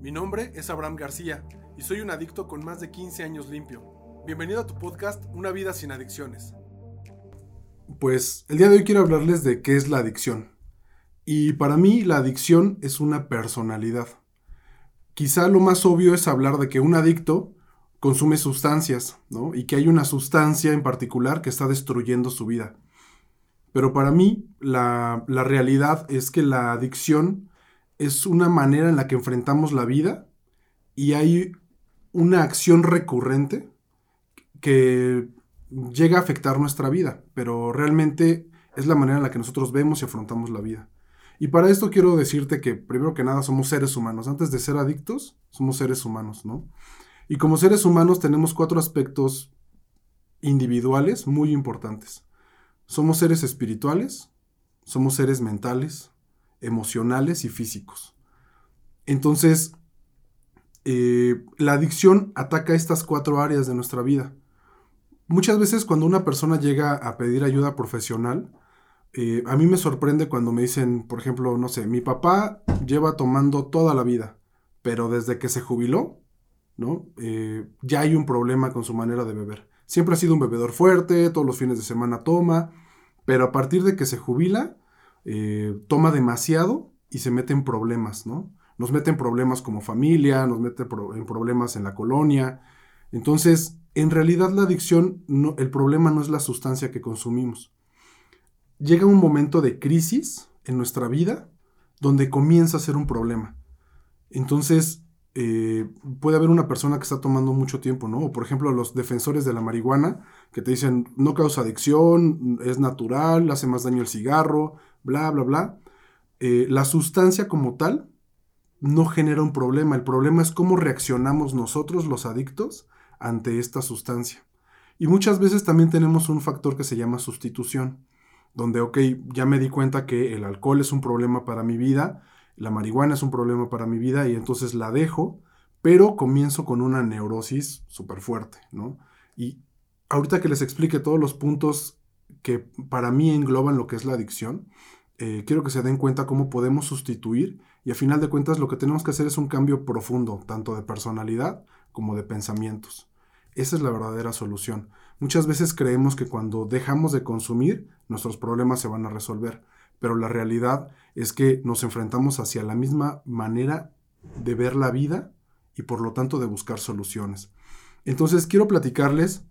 Mi nombre es Abraham García y soy un adicto con más de 15 años limpio. Bienvenido a tu podcast Una vida sin adicciones. Pues el día de hoy quiero hablarles de qué es la adicción. Y para mí la adicción es una personalidad. Quizá lo más obvio es hablar de que un adicto consume sustancias, ¿no? Y que hay una sustancia en particular que está destruyendo su vida. Pero para mí la, la realidad es que la adicción es una manera en la que enfrentamos la vida y hay una acción recurrente que llega a afectar nuestra vida, pero realmente es la manera en la que nosotros vemos y afrontamos la vida. Y para esto quiero decirte que primero que nada somos seres humanos. Antes de ser adictos, somos seres humanos, ¿no? Y como seres humanos tenemos cuatro aspectos individuales muy importantes. Somos seres espirituales, somos seres mentales, emocionales y físicos. Entonces, eh, la adicción ataca estas cuatro áreas de nuestra vida. Muchas veces cuando una persona llega a pedir ayuda profesional, eh, a mí me sorprende cuando me dicen, por ejemplo, no sé, mi papá lleva tomando toda la vida, pero desde que se jubiló, ¿no? Eh, ya hay un problema con su manera de beber. Siempre ha sido un bebedor fuerte, todos los fines de semana toma, pero a partir de que se jubila, eh, toma demasiado y se mete en problemas, ¿no? Nos mete en problemas como familia, nos mete en problemas en la colonia. Entonces, en realidad la adicción, el problema no es la sustancia que consumimos. Llega un momento de crisis en nuestra vida donde comienza a ser un problema. Entonces, eh, puede haber una persona que está tomando mucho tiempo, ¿no? O por ejemplo, los defensores de la marihuana que te dicen no causa adicción, es natural, hace más daño el cigarro, bla, bla, bla. Eh, la sustancia como tal no genera un problema. El problema es cómo reaccionamos nosotros, los adictos, ante esta sustancia. Y muchas veces también tenemos un factor que se llama sustitución, donde, ok, ya me di cuenta que el alcohol es un problema para mi vida, la marihuana es un problema para mi vida y entonces la dejo, pero comienzo con una neurosis súper fuerte, ¿no? Y ahorita que les explique todos los puntos que para mí engloban lo que es la adicción, eh, quiero que se den cuenta cómo podemos sustituir y a final de cuentas lo que tenemos que hacer es un cambio profundo, tanto de personalidad como de pensamientos. Esa es la verdadera solución. Muchas veces creemos que cuando dejamos de consumir, nuestros problemas se van a resolver, pero la realidad es que nos enfrentamos hacia la misma manera de ver la vida y por lo tanto de buscar soluciones. Entonces quiero platicarles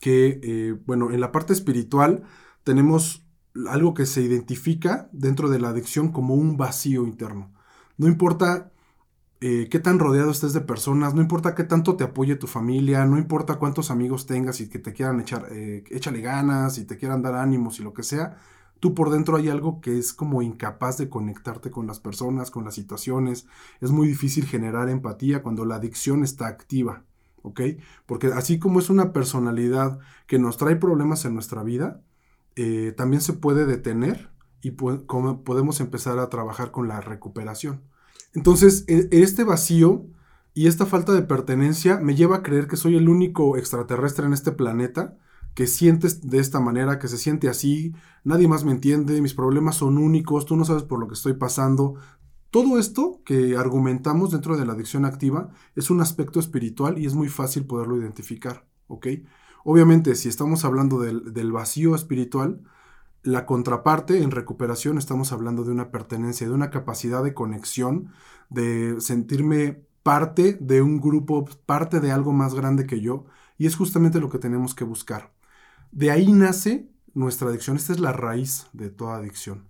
que, eh, bueno, en la parte espiritual tenemos algo que se identifica dentro de la adicción como un vacío interno. No importa eh, qué tan rodeado estés de personas, no importa qué tanto te apoye tu familia, no importa cuántos amigos tengas y que te quieran echar, eh, échale ganas y te quieran dar ánimos y lo que sea, tú por dentro hay algo que es como incapaz de conectarte con las personas, con las situaciones. Es muy difícil generar empatía cuando la adicción está activa. ¿ok? Porque así como es una personalidad que nos trae problemas en nuestra vida, eh, también se puede detener y podemos empezar a trabajar con la recuperación. Entonces, e, este vacío y esta falta de pertenencia me lleva a creer que soy el único extraterrestre en este planeta que sientes de esta manera, que se siente así, nadie más me entiende, mis problemas son únicos, tú no sabes por lo que estoy pasando, todo esto que argumentamos dentro de la adicción activa es un aspecto espiritual y es muy fácil poderlo identificar, ¿ok? Obviamente, si estamos hablando del, vacío espiritual, la contraparte en recuperación estamos hablando de una pertenencia, de una capacidad de conexión, de sentirme parte de un grupo, parte de algo más grande que yo, y es justamente lo que tenemos que buscar. De ahí nace nuestra adicción, esta es la raíz de toda adicción.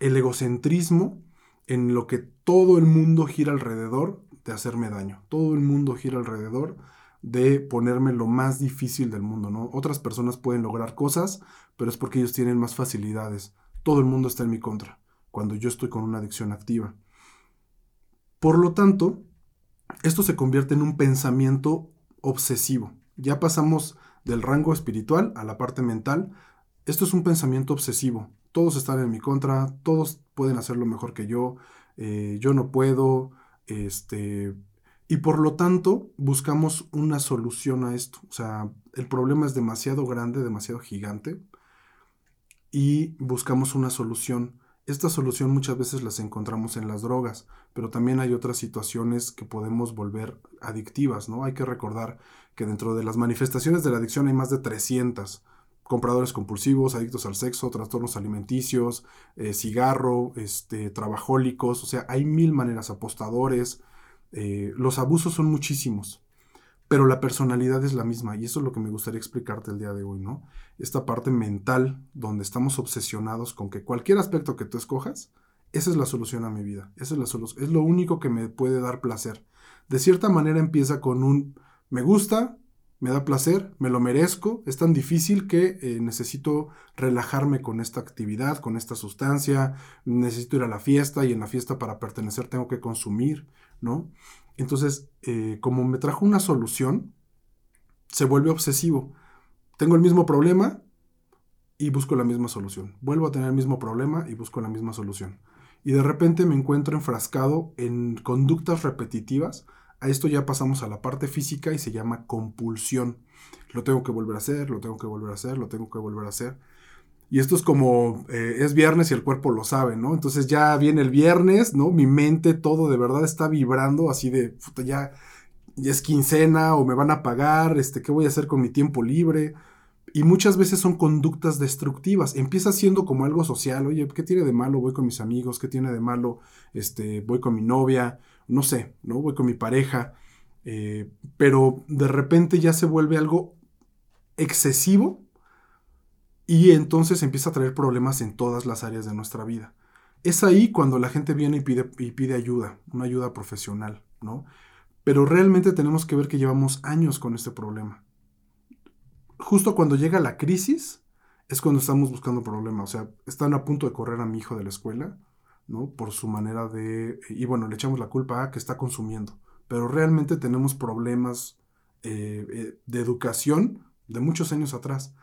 El egocentrismo en lo que todo el mundo gira alrededor de hacerme daño. Todo el mundo gira alrededor de ponerme lo más difícil del mundo, ¿no? Otras personas pueden lograr cosas, pero es porque ellos tienen más facilidades. Todo el mundo está en mi contra, cuando yo estoy con una adicción activa. Por lo tanto, esto se convierte en un pensamiento obsesivo. Ya pasamos del rango espiritual a la parte mental. Esto es un pensamiento obsesivo todos están en mi contra, todos pueden hacerlo mejor que yo, eh, yo no puedo, este, y por lo tanto buscamos una solución a esto. O sea, el problema es demasiado grande, demasiado gigante, y buscamos una solución. Esta solución muchas veces las encontramos en las drogas, pero también hay otras situaciones que podemos volver adictivas, ¿no? Hay que recordar que dentro de las manifestaciones de la adicción hay más de 300. Compradores compulsivos, adictos al sexo, trastornos alimenticios, eh, cigarro, este, trabajólicos, o sea, hay mil maneras, apostadores. Eh, los abusos son muchísimos pero la personalidad es la misma y eso es lo que me gustaría explicarte el día de hoy, ¿no? Esta parte mental donde estamos obsesionados con que cualquier aspecto que tú escojas, esa es la solución a mi vida, esa es la es lo único que me puede dar placer. De cierta manera empieza con un me gusta, me da placer, me lo merezco, es tan difícil que eh, necesito relajarme con esta actividad, con esta sustancia, necesito ir a la fiesta y en la fiesta para pertenecer tengo que consumir, ¿no? Entonces, eh, como me trajo una solución, se vuelve obsesivo. Tengo el mismo problema y busco la misma solución. Vuelvo a tener el mismo problema y busco la misma solución. Y de repente me encuentro enfrascado en conductas repetitivas. A esto ya pasamos a la parte física y se llama compulsión. Lo tengo que volver a hacer, lo tengo que volver a hacer, lo tengo que volver a hacer. Y esto es como, eh, es viernes y el cuerpo lo sabe, ¿no? Entonces ya viene el viernes, ¿no? Mi mente, todo de verdad está vibrando así de, puta, ya, es quincena o me van a pagar, este, ¿qué voy a hacer con mi tiempo libre? Y muchas veces son conductas destructivas. Empieza siendo como algo social. Oye, ¿qué tiene de malo? Voy con mis amigos. ¿Qué tiene de malo? Este, voy con mi novia. No sé, ¿no? Voy con mi pareja. Eh, pero de repente ya se vuelve algo excesivo y entonces empieza a traer problemas en todas las áreas de nuestra vida. Es ahí cuando la gente viene y pide, y pide ayuda, una ayuda profesional, ¿no? Pero realmente tenemos que ver que llevamos años con este problema. Justo cuando llega la crisis es cuando estamos buscando problemas. O sea, están a punto de correr a mi hijo de la escuela, ¿no? Por su manera de... Y bueno, le echamos la culpa a que está consumiendo. Pero realmente tenemos problemas eh, eh, de educación de muchos años atrás.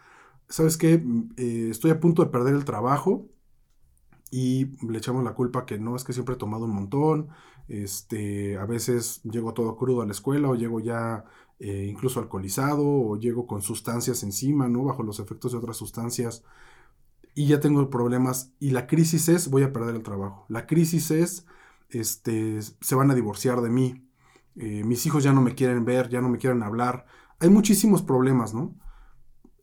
¿Sabes qué? Eh, estoy a punto de perder el trabajo y le echamos la culpa que no, es que siempre he tomado un montón, este, a veces llego todo crudo a la escuela o llego ya eh, incluso alcoholizado o llego con sustancias encima, ¿no? Bajo los efectos de otras sustancias y ya tengo problemas y la crisis es voy a perder el trabajo. La crisis es este, se van a divorciar de mí, eh, mis hijos ya no me quieren ver, ya no me quieren hablar. Hay muchísimos problemas, ¿no?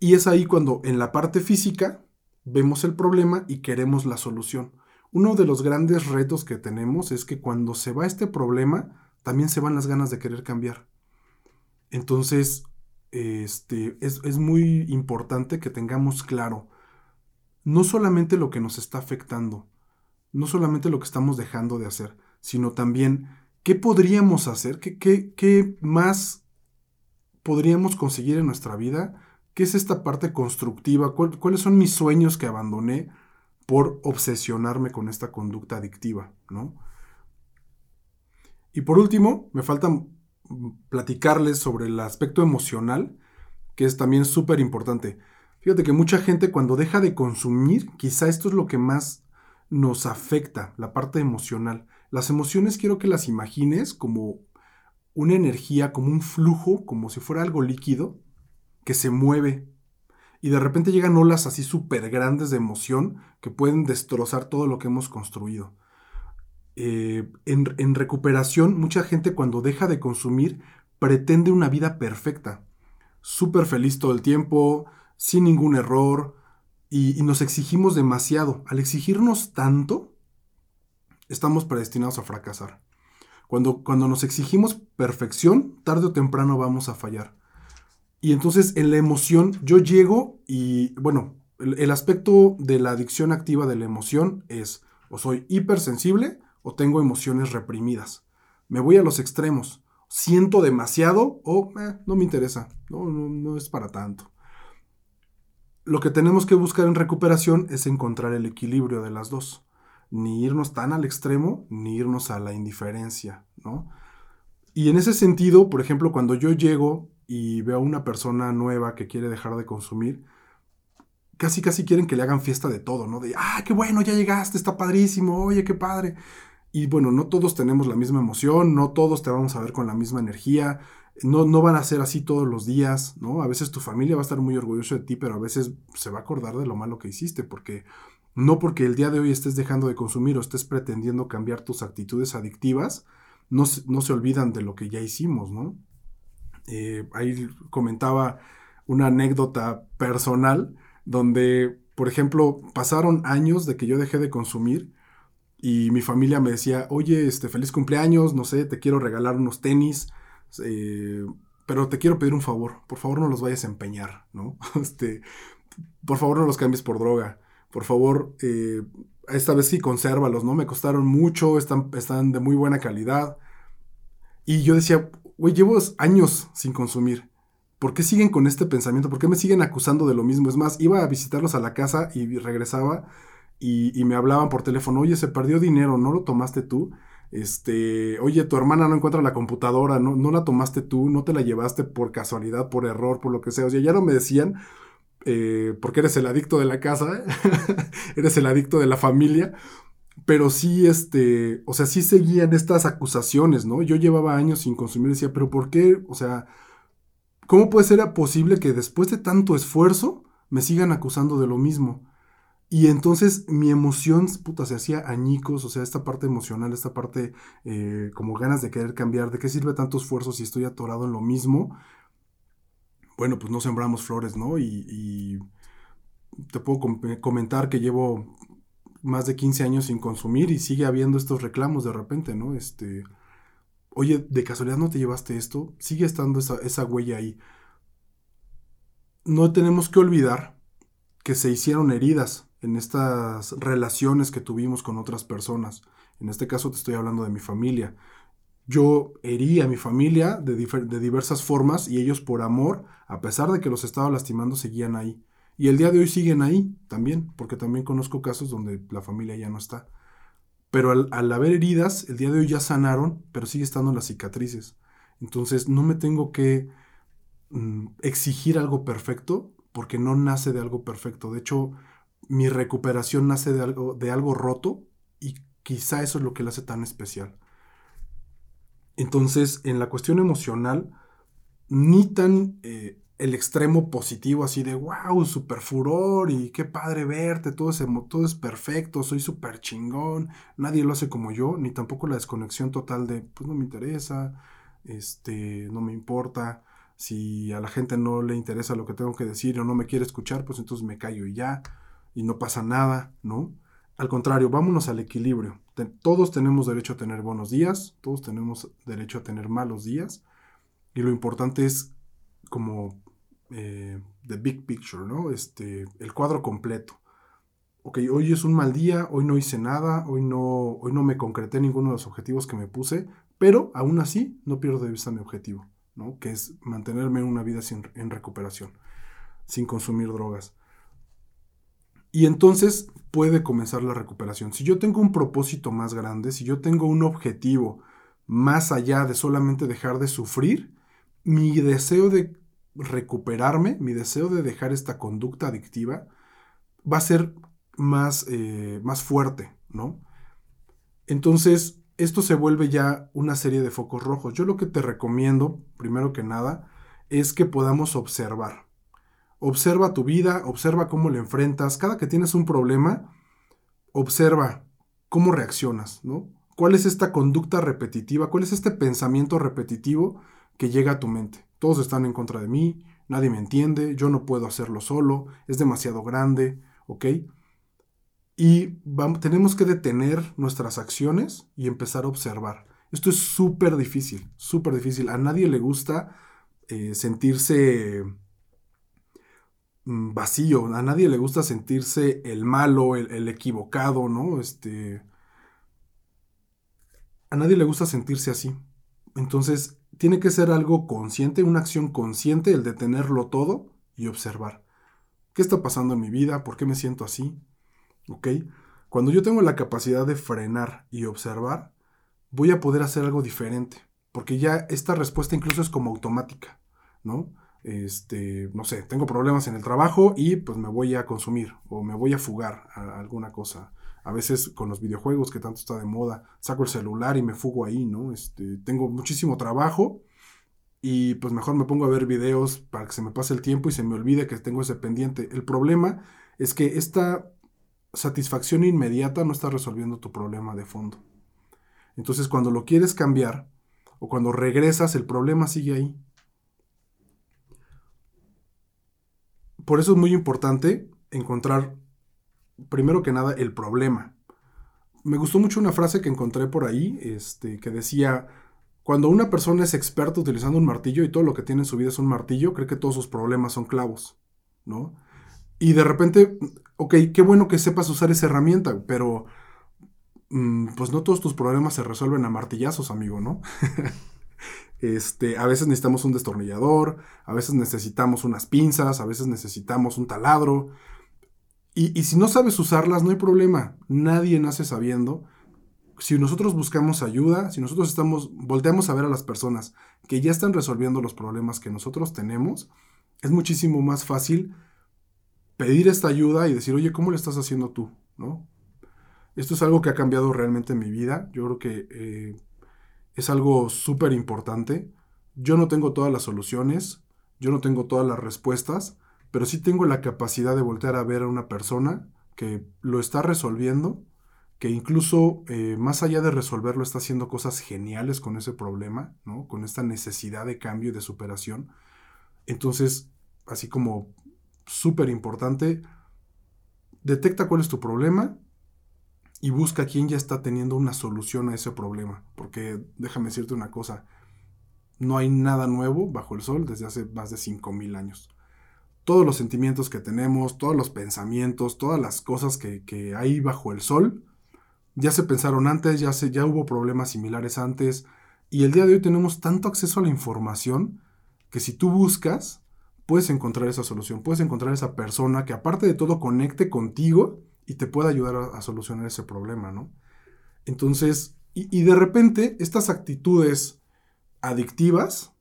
Y es ahí cuando en la parte física vemos el problema y queremos la solución. Uno de los grandes retos que tenemos es que cuando se va este problema, también se van las ganas de querer cambiar. Entonces, este, es, es muy importante que tengamos claro no solamente lo que nos está afectando, no solamente lo que estamos dejando de hacer, sino también qué podríamos hacer, qué, qué, qué más podríamos conseguir en nuestra vida ¿Qué es esta parte constructiva? ¿Cuáles son mis sueños que abandoné por obsesionarme con esta conducta adictiva? ¿no? Y por último, me falta platicarles sobre el aspecto emocional, que es también súper importante. Fíjate que mucha gente cuando deja de consumir, quizá esto es lo que más nos afecta, la parte emocional. Las emociones quiero que las imagines como una energía, como un flujo, como si fuera algo líquido, que se mueve. Y de repente llegan olas así súper grandes de emoción que pueden destrozar todo lo que hemos construido. Eh, en, recuperación, mucha gente cuando deja de consumir pretende una vida perfecta, súper feliz todo el tiempo, sin ningún error, y, nos exigimos demasiado. Al exigirnos tanto, estamos predestinados a fracasar. Cuando, cuando nos exigimos perfección, tarde o temprano vamos a fallar. Y entonces en la emoción yo llego y, bueno, el, aspecto de la adicción activa de la emoción es o soy hipersensible o tengo emociones reprimidas. Me voy a los extremos. Siento demasiado o eh, no me interesa. No, no, no es para tanto. Lo que tenemos que buscar en recuperación es encontrar el equilibrio de las dos. Ni irnos tan al extremo, ni irnos a la indiferencia, ¿no? Y en ese sentido, por ejemplo, cuando yo llego y veo a una persona nueva que quiere dejar de consumir, casi casi quieren que le hagan fiesta de todo, ¿no? De, ah, qué bueno, ya llegaste, está padrísimo, oye, qué padre. Y bueno, no todos tenemos la misma emoción, no todos te vamos a ver con la misma energía, no, no van a ser así todos los días, ¿no? A veces tu familia va a estar muy orgullosa de ti, pero a veces se va a acordar de lo malo que hiciste, porque No porque el día de hoy estés dejando de consumir o estés pretendiendo cambiar tus actitudes adictivas, no, no se olvidan de lo que ya hicimos, ¿no? Eh, ahí comentaba una anécdota personal donde, por ejemplo, pasaron años de que yo dejé de consumir y mi familia me decía, oye, este, feliz cumpleaños, no sé, te quiero regalar unos tenis, eh, pero te quiero pedir un favor, por favor no los vayas a empeñar, ¿no? Este, por favor no los cambies por droga, por favor, eh, esta vez sí consérvalos, ¿no? Me costaron mucho, están, están de muy buena calidad. Y yo decía, güey, llevo años sin consumir. ¿Por qué siguen con este pensamiento? ¿Por qué me siguen acusando de lo mismo? Es más, iba a visitarlos a la casa y regresaba y, me hablaban por teléfono, oye, se perdió dinero, ¿no lo tomaste tú? Este, oye, tu hermana no encuentra la computadora, ¿no, la tomaste tú, no te la llevaste por casualidad, por error, por lo que sea. O sea, ya no me decían, eh, porque eres el adicto de la casa, eres el adicto de la familia, pero sí, este, o sea, sí seguían estas acusaciones, ¿no? Yo llevaba años sin consumir y decía, pero ¿por qué? O sea, ¿cómo puede ser posible que después de tanto esfuerzo me sigan acusando de lo mismo? Y entonces mi emoción, puta, se hacía añicos, o sea, esta parte emocional, esta parte eh, como ganas de querer cambiar, ¿de qué sirve tanto esfuerzo si estoy atorado en lo mismo? Bueno, pues no sembramos flores, ¿no? Y, te puedo comentar que llevo más de 15 años sin consumir y sigue habiendo estos reclamos de repente, ¿no? Este, oye, ¿de casualidad no te llevaste esto? Sigue estando esa, huella ahí. No tenemos que olvidar que se hicieron heridas en estas relaciones que tuvimos con otras personas. En este caso te estoy hablando de mi familia. Yo herí a mi familia de, de, diversas formas y ellos por amor, a pesar de que los estaba lastimando, seguían ahí. Y el día de hoy siguen ahí también, porque también conozco casos donde la familia ya no está. Pero al, haber heridas, el día de hoy ya sanaron, pero sigue estando las cicatrices. Entonces no me tengo que mm, exigir algo perfecto, porque no nace de algo perfecto. De hecho, mi recuperación nace de algo, de algo roto y quizá eso es lo que la hace tan especial. Entonces, en la cuestión emocional, ni tan eh, el extremo positivo así de wow, super furor y qué padre verte, todo es, todo es perfecto, soy súper chingón, nadie lo hace como yo, ni tampoco la desconexión total de pues no me interesa, este, no me importa, si a la gente no le interesa lo que tengo que decir o no me quiere escuchar, pues entonces me callo y ya y no pasa nada, ¿no? Al contrario, vámonos al equilibrio. todos tenemos derecho a tener buenos días, todos tenemos derecho a tener malos días, y lo importante es como eh, the big picture, ¿no? Este, el cuadro completo. Ok, hoy es un mal día, hoy no hice nada, hoy no, hoy no me concreté ninguno de los objetivos que me puse, pero aún así no pierdo de vista mi objetivo, ¿no? Que es mantenerme en una vida en recuperación, sin consumir drogas. Y entonces puede comenzar la recuperación. Si yo tengo un propósito más grande, si yo tengo un objetivo más allá de solamente dejar de sufrir, mi deseo de recuperarme, mi deseo de dejar esta conducta adictiva, va a ser más, eh, más fuerte, ¿no? Entonces, esto se vuelve ya una serie de focos rojos. Yo lo que te recomiendo, primero que nada, es que podamos observar. Observa tu vida, observa cómo le enfrentas. Cada que tienes un problema, observa cómo reaccionas, ¿no? ¿Cuál es esta conducta repetitiva? ¿Cuál es este pensamiento repetitivo que llega a tu mente? Todos están en contra de mí, nadie me entiende, yo no puedo hacerlo solo, es demasiado grande, ¿ok? Y vamos, tenemos que detener nuestras acciones y empezar a observar. Esto es súper difícil, súper difícil. A nadie le gusta eh, sentirse Mm, vacío. A nadie le gusta sentirse el malo, el, equivocado, ¿no? Este. A nadie le gusta sentirse así. Entonces, tiene que ser algo consciente, una acción consciente, el detenerlo todo y observar. ¿Qué está pasando en mi vida? ¿Por qué me siento así? ¿Ok? Cuando yo tengo la capacidad de frenar y observar, voy a poder hacer algo diferente. Porque ya esta respuesta incluso es como automática, ¿no? este, no sé, tengo problemas en el trabajo y pues me voy a consumir o me voy a fugar a alguna cosa. A veces con los videojuegos que tanto está de moda, saco el celular y me fugo ahí, ¿no? Este, tengo muchísimo trabajo y pues mejor me pongo a ver videos para que se me pase el tiempo y se me olvide que tengo ese pendiente. El problema es que esta satisfacción inmediata no está resolviendo tu problema de fondo. Entonces cuando lo quieres cambiar o cuando regresas, el problema sigue ahí. Por eso es muy importante encontrar, primero que nada, el problema. Me gustó mucho una frase que encontré por ahí, este, que decía, cuando una persona es experta utilizando un martillo y todo lo que tiene en su vida es un martillo, cree que todos sus problemas son clavos, ¿no? Y de repente, ok, qué bueno que sepas usar esa herramienta, pero mm, pues no todos tus problemas se resuelven a martillazos, amigo, ¿no? este, a veces necesitamos un destornillador, a veces necesitamos unas pinzas, a veces necesitamos un taladro. Y, si no sabes usarlas, no hay problema. Nadie nace sabiendo. Si nosotros buscamos ayuda, si nosotros estamos, volteamos a ver a las personas que ya están resolviendo los problemas que nosotros tenemos, es muchísimo más fácil pedir esta ayuda y decir, oye, ¿cómo le estás haciendo tú? ¿No? Esto es algo que ha cambiado realmente en mi vida. Yo creo que eh, es algo súper importante. Yo no tengo todas las soluciones, yo no tengo todas las respuestas, pero sí tengo la capacidad de voltear a ver a una persona que lo está resolviendo, que incluso eh, más allá de resolverlo está haciendo cosas geniales con ese problema, ¿no? Con esta necesidad de cambio y de superación. Entonces, así como súper importante, detecta cuál es tu problema y busca quién ya está teniendo una solución a ese problema. Porque déjame decirte una cosa, no hay nada nuevo bajo el sol desde hace más de 5.000 años. Todos los sentimientos que tenemos, todos los pensamientos, todas las cosas que, hay bajo el sol, ya se pensaron antes, ya, se, ya hubo problemas similares antes. Y el día de hoy tenemos tanto acceso a la información que si tú buscas, puedes encontrar esa solución, puedes encontrar esa persona que aparte de todo conecte contigo y te pueda ayudar a, solucionar ese problema, ¿no? Entonces, y, de repente estas actitudes adictivas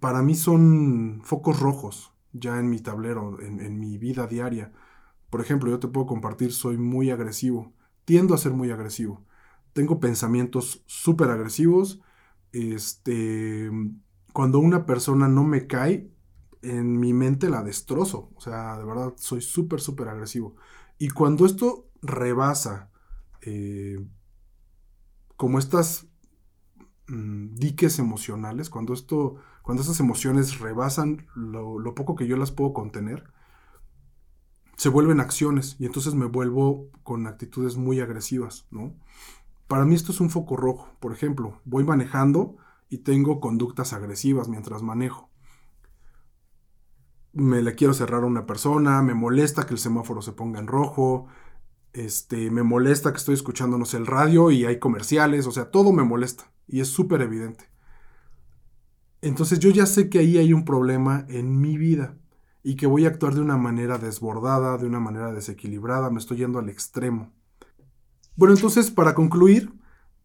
para mí son focos rojos ya en mi tablero, en, en mi vida diaria. Por ejemplo, yo te puedo compartir, soy muy agresivo, tiendo a ser muy agresivo. Tengo pensamientos súper agresivos. Este, cuando una persona no me cae, en mi mente la destrozo. O sea, de verdad, soy súper, súper agresivo. Y cuando esto rebasa eh, como estas mm, diques emocionales, cuando esto, cuando estas emociones rebasan lo, poco que yo las puedo contener, se vuelven acciones y entonces me vuelvo con actitudes muy agresivas, ¿no? Para mí esto es un foco rojo. Por ejemplo, voy manejando y tengo conductas agresivas mientras manejo me le quiero cerrar a una persona, me molesta que el semáforo se ponga en rojo, este, me molesta que estoy escuchando, no sé, el radio y hay comerciales, o sea, todo me molesta y es súper evidente. Entonces yo ya sé que ahí hay un problema en mi vida y que voy a actuar de una manera desbordada, de una manera desequilibrada, me estoy yendo al extremo. Bueno, entonces para concluir,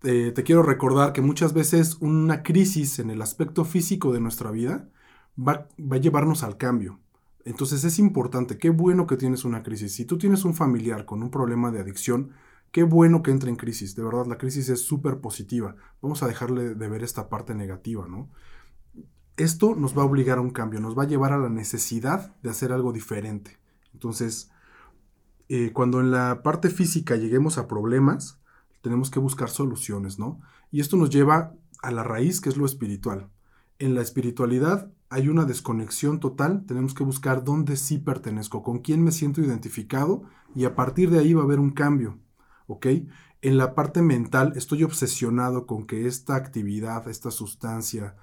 eh, te quiero recordar que muchas veces una crisis en el aspecto físico de nuestra vida va, a llevarnos al cambio. Entonces es importante, qué bueno que tienes una crisis. Si tú tienes un familiar con un problema de adicción, qué bueno que entre en crisis. De verdad, la crisis es súper positiva. Vamos a dejarle de ver esta parte negativa, ¿no? Esto nos va a obligar a un cambio, nos va a llevar a la necesidad de hacer algo diferente. Entonces, eh, cuando en la parte física lleguemos a problemas, tenemos que buscar soluciones, ¿no? Y esto nos lleva a la raíz, que es lo espiritual. En la espiritualidad hay una desconexión total, tenemos que buscar dónde sí pertenezco, con quién me siento identificado y a partir de ahí va a haber un cambio, ¿ok? En la parte mental estoy obsesionado con que esta actividad, esta sustancia,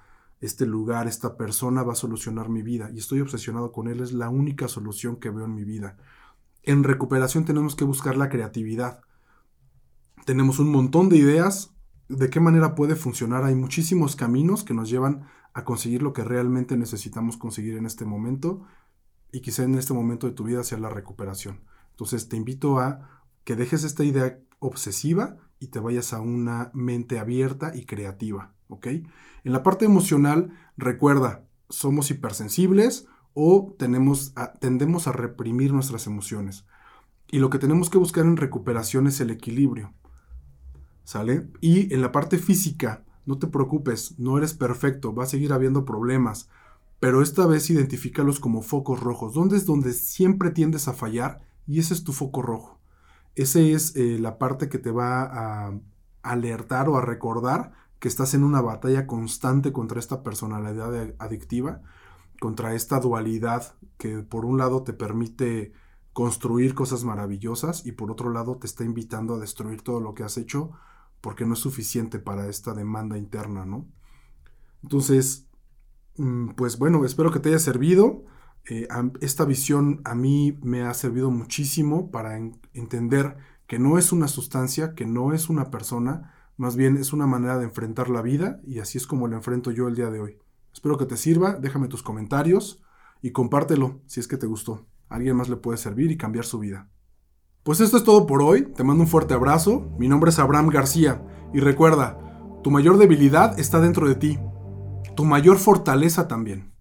este lugar, esta persona va a solucionar mi vida y estoy obsesionado con él, es la única solución que veo en mi vida. En recuperación tenemos que buscar la creatividad. Tenemos un montón de ideas de qué manera puede funcionar. Hay muchísimos caminos que nos llevan a conseguir lo que realmente necesitamos conseguir en este momento y quizá en este momento de tu vida sea la recuperación. Entonces te invito a que dejes esta idea obsesiva y te vayas a una mente abierta y creativa, ¿ok? En la parte emocional, recuerda, somos hipersensibles o tenemos tendemos a reprimir nuestras emociones. Y lo que tenemos que buscar en recuperación es el equilibrio. ¿Sale? Y en la parte física, no te preocupes, no eres perfecto, va a seguir habiendo problemas, pero esta vez identifícalos como focos rojos. ¿Dónde es donde siempre tiendes a fallar? Y ese es tu foco rojo. esa es eh, la parte que te va a alertar o a recordar que estás en una batalla constante contra esta personalidad adictiva, contra esta dualidad que por un lado te permite construir cosas maravillosas y por otro lado te está invitando a destruir todo lo que has hecho porque no es suficiente para esta demanda interna, ¿no? Entonces, mm, pues bueno, espero que te haya servido. Eh, esta visión a mí me ha servido muchísimo para entender que no es una sustancia, que no es una persona, más bien es una manera de enfrentar la vida y así es como la enfrento yo el día de hoy. Espero que te sirva, déjame tus comentarios y compártelo si es que te gustó. Alguien más le puede servir y cambiar su vida. Pues esto es todo por hoy, te mando un fuerte abrazo, mi nombre es Abraham García y recuerda, tu mayor debilidad está dentro de ti, tu mayor fortaleza también.